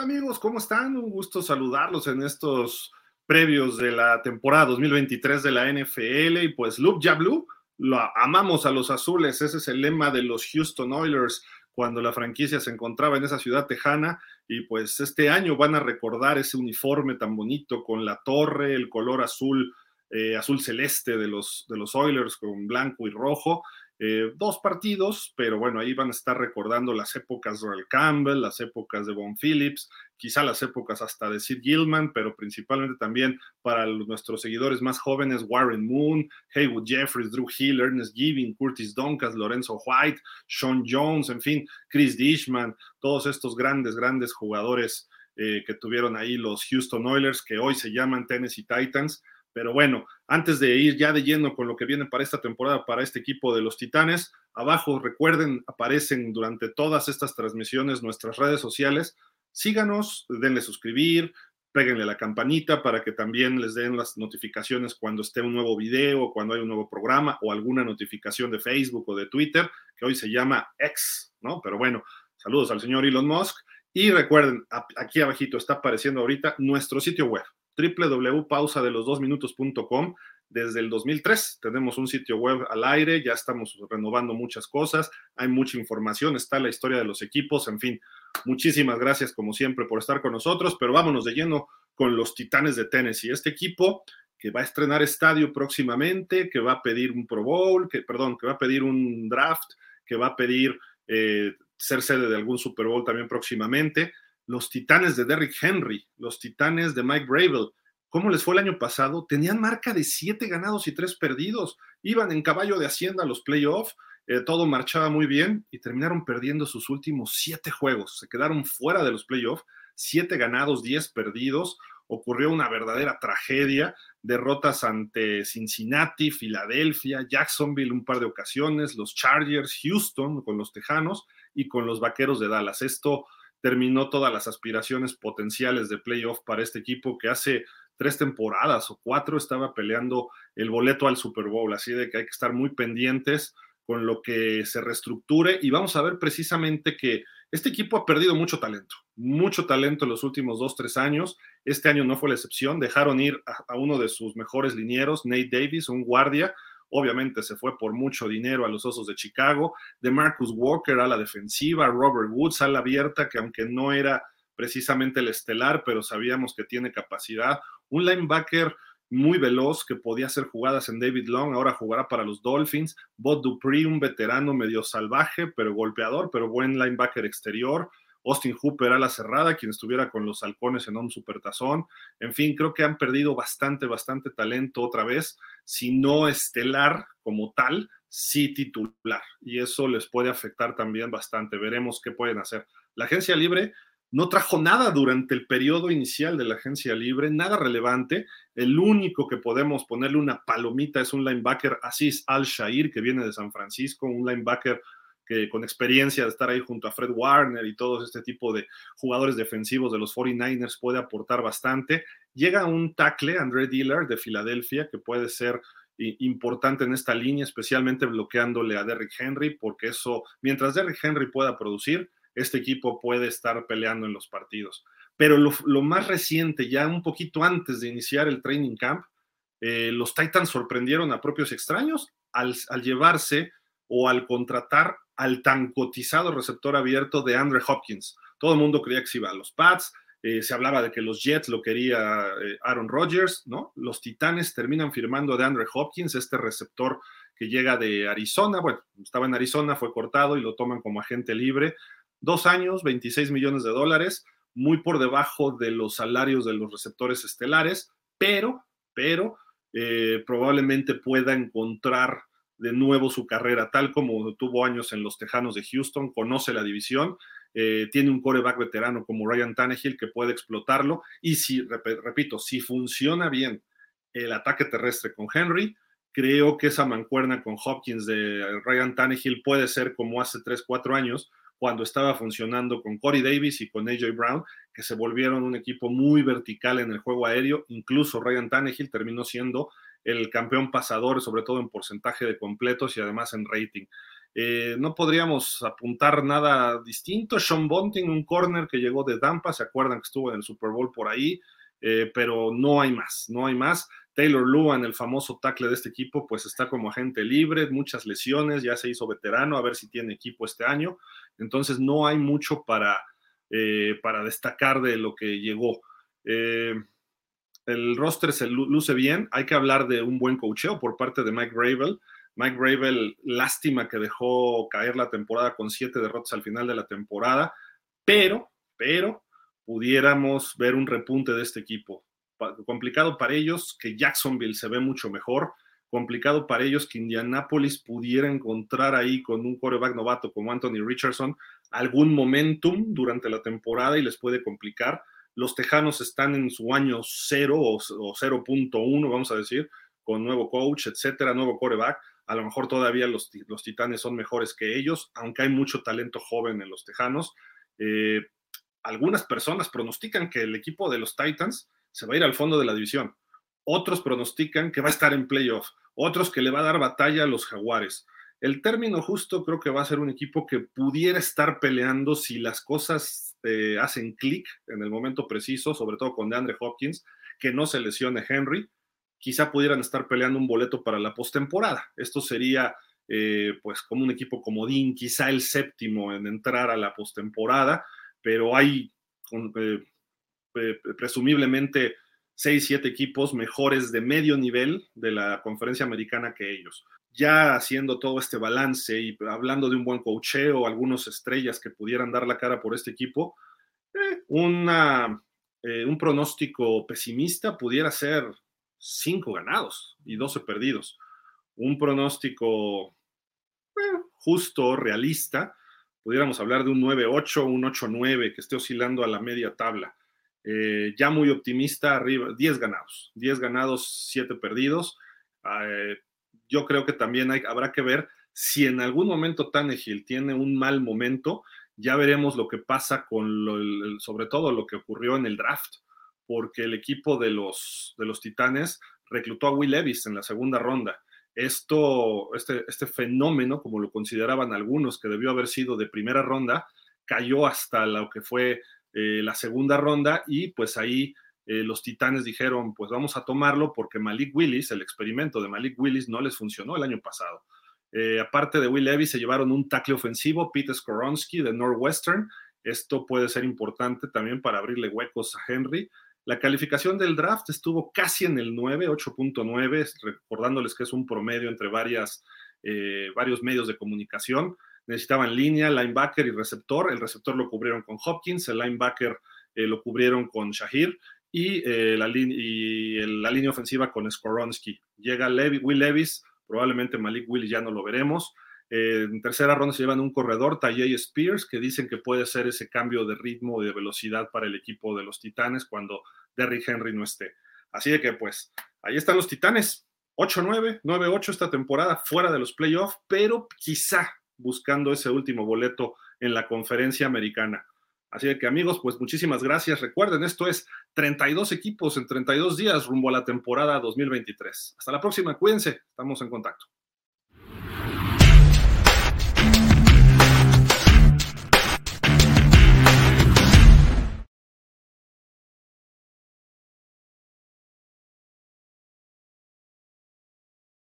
Amigos, ¿cómo están? Un gusto saludarlos en estos previos de la temporada 2023 de la NFL y pues Loop Ya Blue, lo amamos a los azules, ese es el lema de los Houston Oilers cuando la franquicia se encontraba en esa ciudad tejana. Y pues este año van a recordar ese uniforme tan bonito con la torre, el color azul, eh, azul celeste de los, de los Oilers con blanco y rojo eh, dos partidos, pero bueno, ahí van a estar recordando las épocas de Earl Campbell, las épocas de Von Phillips, quizá las épocas hasta de Sid Gilman, pero principalmente también para nuestros seguidores más jóvenes, Warren Moon, Haywood Jeffries, Drew Hill, Ernest Giving, Curtis Doncas, Lorenzo White, Sean Jones, en fin, Chris Dishman, todos estos grandes, grandes jugadores eh, que tuvieron ahí los Houston Oilers, que hoy se llaman Tennessee Titans pero bueno, antes de ir ya de lleno con lo que viene para esta temporada, para este equipo de los Titanes, abajo recuerden, aparecen durante todas estas transmisiones nuestras redes sociales. Síganos, denle suscribir, péguenle la campanita para que también les den las notificaciones cuando esté un nuevo video, cuando hay un nuevo programa o alguna notificación de Facebook o de Twitter, que hoy se llama X, ¿no? Pero bueno, saludos al señor Elon Musk. Y recuerden, aquí abajito está apareciendo ahorita nuestro sitio web, www.pausadelosdosminutos.com. Desde el 2003 tenemos un sitio web al aire, ya estamos renovando muchas cosas, hay mucha información, está la historia de los equipos, en fin, muchísimas gracias como siempre por estar con nosotros, pero vámonos de lleno con los Titanes de Tennessee. Este equipo que va a estrenar estadio próximamente, que va a pedir un Pro Bowl, que, perdón, que va a pedir un draft, que va a pedir eh, ser sede de algún Super Bowl también próximamente los Titanes de Derrick Henry, los Titanes de Mike Bravel. ¿Cómo les fue el año pasado? Tenían marca de siete ganados y tres perdidos. Iban en caballo de hacienda a los playoffs, eh, todo marchaba muy bien y terminaron perdiendo sus últimos siete juegos. Se quedaron fuera de los playoffs, siete ganados, diez perdidos. Ocurrió una verdadera tragedia, derrotas ante Cincinnati, Filadelfia, Jacksonville un par de ocasiones, los Chargers, Houston con los Tejanos y con los Vaqueros de Dallas. Esto terminó todas las aspiraciones potenciales de playoff para este equipo que hace tres temporadas o cuatro estaba peleando el boleto al Super Bowl, así de que hay que estar muy pendientes con lo que se reestructure y vamos a ver precisamente que este equipo ha perdido mucho talento, mucho talento en los últimos dos, tres años. Este año no fue la excepción, dejaron ir a, a uno de sus mejores linieros, Nate Davis, un guardia, obviamente se fue por mucho dinero a los Osos de Chicago, de Marcus Walker a la defensiva, Robert Woods a la abierta, que aunque no era precisamente el estelar, pero sabíamos que tiene capacidad, un linebacker muy veloz que podía hacer jugadas en David Long, ahora jugará para los Dolphins, Bob Dupree, un veterano medio salvaje, pero golpeador, pero buen linebacker exterior, Austin Hooper a la cerrada, quien estuviera con los halcones en un supertazón. En fin, creo que han perdido bastante, bastante talento otra vez, si no estelar como tal, sí titular. Y eso les puede afectar también bastante. Veremos qué pueden hacer. La agencia libre no trajo nada durante el periodo inicial de la agencia libre, nada relevante. El único que podemos ponerle una palomita es un linebacker Aziz Al-Shair, que viene de San Francisco, un linebacker con experiencia de estar ahí junto a Fred Warner y todo este tipo de jugadores defensivos de los 49ers puede aportar bastante. Llega un tackle, André Dillard de Filadelfia, que puede ser importante en esta línea, especialmente bloqueándole a Derrick Henry, porque eso, mientras Derrick Henry pueda producir, este equipo puede estar peleando en los partidos. Pero lo, más reciente, ya un poquito antes de iniciar el training camp, eh, los Titans sorprendieron a propios extraños al, al llevarse o al contratar al tan cotizado receptor abierto de Andre Hopkins. Todo el mundo creía que se iba a los Pats, eh, se hablaba de que los Jets lo quería eh, Aaron Rodgers, ¿no? Los Titanes terminan firmando de Andre Hopkins, este receptor que llega de Arizona, bueno, estaba en Arizona, fue cortado y lo toman como agente libre. Dos años, 26 millones de dólares, muy por debajo de los salarios de los receptores estelares, pero, pero eh, probablemente pueda encontrar de nuevo su carrera, tal como tuvo años en los Tejanos de Houston, conoce la división, eh, tiene un coreback veterano como Ryan Tannehill que puede explotarlo y si, repito, si funciona bien el ataque terrestre con Henry, creo que esa mancuerna con Hopkins de Ryan Tannehill puede ser como hace 3, 4 años, cuando estaba funcionando con Corey Davis y con AJ Brown, que se volvieron un equipo muy vertical en el juego aéreo. Incluso Ryan Tannehill terminó siendo el campeón pasador, sobre todo en porcentaje de completos y además en rating. Eh, no podríamos apuntar nada distinto. Sean Bunting, un corner que llegó de Dampa, se acuerdan que estuvo en el Super Bowl por ahí, eh, pero no hay más, no hay más. Taylor Luan, el famoso tackle de este equipo, pues está como agente libre, muchas lesiones, ya se hizo veterano, a ver si tiene equipo este año. Entonces no hay mucho para, eh, para destacar de lo que llegó. El roster se luce bien, hay que hablar de un buen cocheo por parte de Mike Gravel Mike Bravel, lástima que dejó caer la temporada con siete derrotas al final de la temporada, pero, pero, pudiéramos ver un repunte de este equipo. complicado para ellos que Jacksonville se ve mucho mejor, complicado para ellos que Indianapolis pudiera encontrar ahí con un coreback novato como Anthony Richardson algún momentum durante la temporada y les puede complicar. Los Tejanos están en su año 0 o, o 0.1, vamos a decir, con nuevo coach, etcétera, nuevo coreback a lo mejor todavía los, los Titanes son mejores que ellos, aunque hay mucho talento joven en los Tejanos. Eh, algunas personas pronostican que el equipo de los Titans se va a ir al fondo de la división. Otros pronostican que va a estar en playoff. Otros que le va a dar batalla a los Jaguares. El término justo creo que va a ser un equipo que pudiera estar peleando si las cosas eh, hacen clic en el momento preciso, sobre todo con DeAndre Hopkins, que no se lesione Henry quizá pudieran estar peleando un boleto para la postemporada. Esto sería eh, pues como un equipo comodín, quizá el séptimo en entrar a la postemporada, pero hay eh, presumiblemente seis, siete equipos mejores de medio nivel de la conferencia americana que ellos. Ya haciendo todo este balance y hablando de un buen cocheo, algunas estrellas que pudieran dar la cara por este equipo, eh, una, un pronóstico pesimista pudiera ser 5 ganados y 12 perdidos. Un pronóstico justo, realista, pudiéramos hablar de un 9-8, un 8-9 que esté oscilando a la media tabla. Eh, ya muy optimista, arriba, 10 ganados, 10 ganados, 7 perdidos. Eh, yo creo que también hay, habrá que ver si en algún momento Tannehill tiene un mal momento, ya veremos lo que pasa con sobre todo lo que ocurrió en el draft porque el equipo de los, de los Titanes reclutó a Will Levis en la segunda ronda. Esto, este, este fenómeno, como lo consideraban algunos, que debió haber sido de primera ronda, cayó hasta lo que fue eh, la segunda ronda y pues ahí eh, los Titanes dijeron, pues vamos a tomarlo porque Malik Willis, el experimento de Malik Willis no les funcionó el año pasado. Eh, aparte de Will Levis, se llevaron un tackle ofensivo, Peter Skoronsky de Northwestern. Esto puede ser importante también para abrirle huecos a Henry. La calificación del draft estuvo casi en el 9, 8.9, recordándoles que es un promedio entre varias, eh, varios medios de comunicación. Necesitaban línea, linebacker y receptor. El receptor lo cubrieron con Hopkins, el linebacker lo cubrieron con Shahir y, eh, la, y la, línea ofensiva con Skoronsky. Llega Will Levis, probablemente Malik Willis ya no lo veremos. en tercera ronda se llevan un corredor, Tajay Spears, que dicen que puede ser ese cambio de ritmo y de velocidad para el equipo de los Titanes cuando Derrick Henry no esté. Así de que pues ahí están los Titanes, 8-9, 9-8 esta temporada fuera de los playoffs, pero quizá buscando ese último boleto en la conferencia americana. Así que amigos, pues muchísimas gracias. Recuerden, esto es 32 equipos en 32 días rumbo a la temporada 2023. Hasta la próxima, cuídense, estamos en contacto.